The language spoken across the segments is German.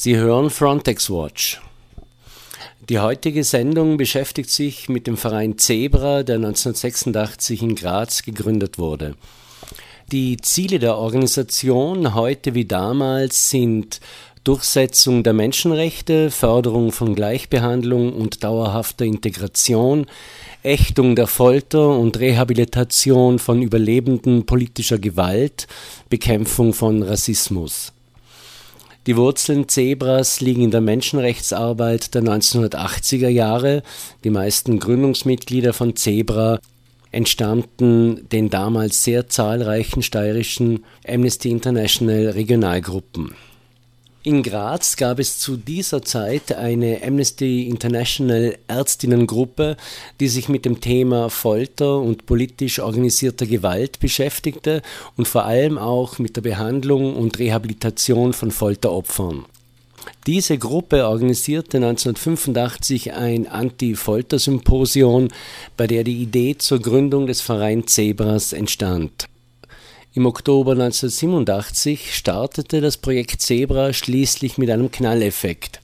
Sie hören Frontex Watch. Die heutige Sendung beschäftigt sich mit dem Verein Zebra, der 1986 in Graz gegründet wurde. Die Ziele der Organisation heute wie damals sind Durchsetzung der Menschenrechte, Förderung von Gleichbehandlung und dauerhafter Integration, Ächtung der Folter und Rehabilitation von Überlebenden politischer Gewalt, Bekämpfung von Rassismus. Die Wurzeln Zebras liegen in der Menschenrechtsarbeit der 1980er Jahre. Die meisten Gründungsmitglieder von Zebra entstammten den damals sehr zahlreichen steirischen Amnesty International Regionalgruppen. In Graz gab es zu dieser Zeit eine Amnesty International Ärztinnengruppe, die sich mit dem Thema Folter und politisch organisierter Gewalt beschäftigte und vor allem auch mit der Behandlung und Rehabilitation von Folteropfern. Diese Gruppe organisierte 1985 ein Anti-Folter-Symposion, bei der die Idee zur Gründung des Vereins Zebras entstand. Im Oktober 1987 startete das Projekt Zebra schließlich mit einem Knalleffekt.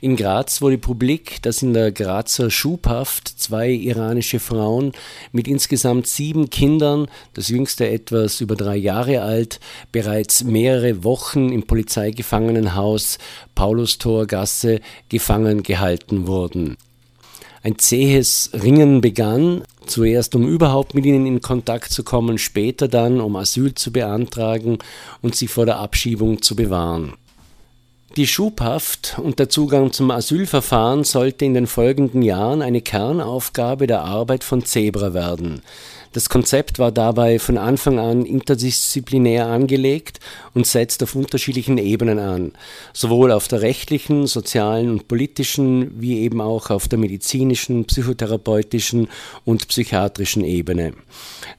In Graz wurde publik, dass in der Grazer Schubhaft zwei iranische Frauen mit insgesamt sieben Kindern, das jüngste etwas über drei Jahre alt, bereits mehrere Wochen im Polizeigefangenenhaus Paulustorgasse gefangen gehalten wurden. Ein zähes Ringen begann, zuerst um überhaupt mit ihnen in Kontakt zu kommen, später dann um Asyl zu beantragen und sie vor der Abschiebung zu bewahren. Die Schubhaft und der Zugang zum Asylverfahren sollte in den folgenden Jahren eine Kernaufgabe der Arbeit von Zebra werden. Das Konzept war dabei von Anfang an interdisziplinär angelegt und setzt auf unterschiedlichen Ebenen an, sowohl auf der rechtlichen, sozialen und politischen wie eben auch auf der medizinischen, psychotherapeutischen und psychiatrischen Ebene.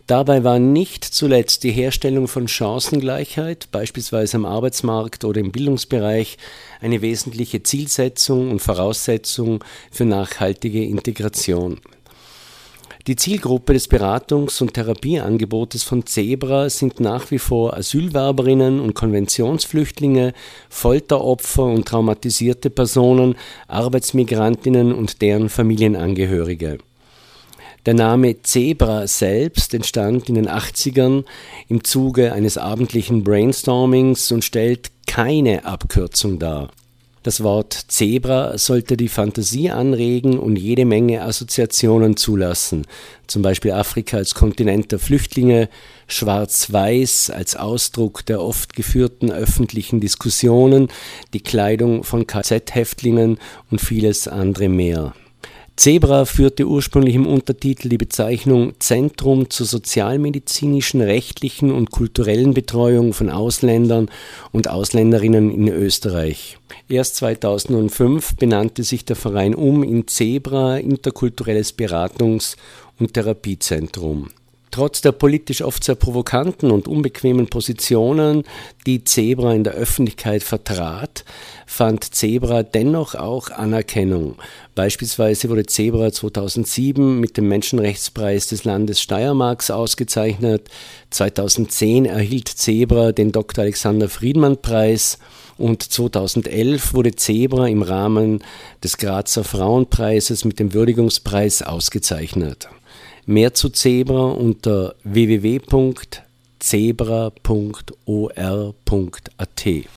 Dabei war nicht zuletzt die Herstellung von Chancengleichheit, beispielsweise am Arbeitsmarkt oder im Bildungsbereich, eine wesentliche Zielsetzung und Voraussetzung für nachhaltige Integration. Die Zielgruppe des Beratungs- und Therapieangebotes von Zebra sind nach wie vor Asylwerberinnen und Konventionsflüchtlinge, Folteropfer und traumatisierte Personen, Arbeitsmigrantinnen und deren Familienangehörige. Der Name Zebra selbst entstand in den 80ern im Zuge eines abendlichen Brainstormings und stellt keine Abkürzung dar. Das Wort Zebra sollte die Fantasie anregen und jede Menge Assoziationen zulassen, zum Beispiel Afrika als Kontinent der Flüchtlinge, Schwarz-Weiß als Ausdruck der oft geführten öffentlichen Diskussionen, die Kleidung von KZ-Häftlingen und vieles andere mehr. Zebra führte ursprünglich im Untertitel die Bezeichnung Zentrum zur sozialmedizinischen, rechtlichen und kulturellen Betreuung von Ausländern und Ausländerinnen in Österreich. Erst 2005 benannte sich der Verein um in Zebra Interkulturelles Beratungs- und Therapiezentrum. Trotz der politisch oft sehr provokanten und unbequemen Positionen, die Zebra in der Öffentlichkeit vertrat, fand Zebra dennoch auch Anerkennung. Beispielsweise wurde Zebra 2007 mit dem Menschenrechtspreis des Landes Steiermarks ausgezeichnet. 2010 erhielt Zebra den Dr. Alexander Friedmann Preis und 2011 wurde Zebra im Rahmen des Grazer Frauenpreises mit dem Würdigungspreis ausgezeichnet. Mehr zu Zebra unter www.zebra.or.at.